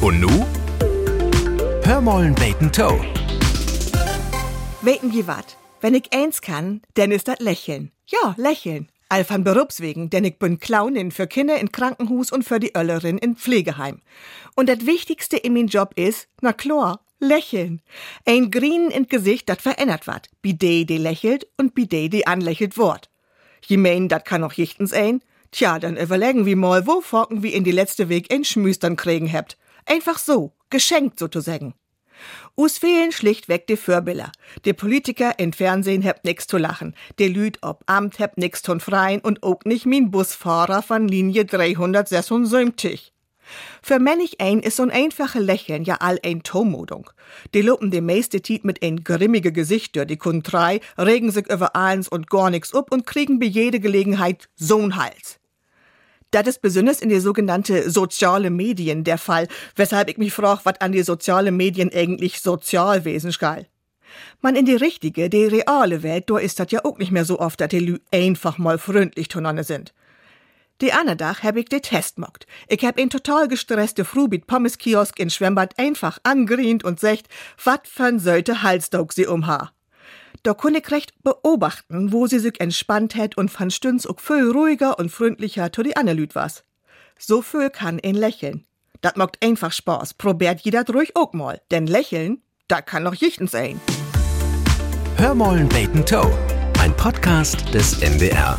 Und nu? Hör mollen beten Toe. Weten je wat? Wenn ich eins kann, dann ist das Lächeln. Ja, Lächeln. All von Berufswegen, denn ich bin Clownin für Kinder in Krankenhus und für die Öllerin in Pflegeheim. Und das Wichtigste in meinem Job ist, na klar, lächeln. Ein Grinen in Gesicht, dat verändert wat. Bidei, die lächelt und Bidei, die anlächelt wort. Je mein, dat kann auch jichtens ein. Tja, dann überlegen wir mal, wo forken wir in die letzte Weg ein Schmüstern kriegen habt. Einfach so, geschenkt sozusagen. Us fehlen schlichtweg die Förbilder. Die Politiker in Fernsehen habt nix zu lachen. Die Lüd ob Amt habt nix zu freien und auch nicht min Busfahrer von Linie 376. Für Männig ein ist so'n einfache Lächeln ja all ein Tomodung. Die lupen die meiste Tiet mit ein grimmige Gesichter, die kun drei, regen sich über eins und gar nix up und kriegen bei jede Gelegenheit so'n Hals. Das ist besonders in die sogenannte soziale Medien der Fall, weshalb ich mich frage, was an die soziale Medien eigentlich Sozialwesen schall. Man in die richtige, die reale Welt, da ist das ja auch nicht mehr so oft, dass die Lü einfach mal freundlich zueinander sind. Die andere Dach hab ich die Test mockt. Ich hab ihn total gestresste Frubit Pommeskiosk in Schwemmbad einfach angrient und secht, wat für'n Sölte Halsdog sie umha. Da kun ich recht beobachten, wo sie sich entspannt hätt und van stünds auch viel ruhiger und freundlicher zu die Annelüt was. So viel kann ein lächeln. Dat mockt einfach Spaß. Probiert jeder ruhig auch mal. Denn lächeln, da kann noch jichtens sein. Hör mollen beten Toe. Ein Podcast des NDR.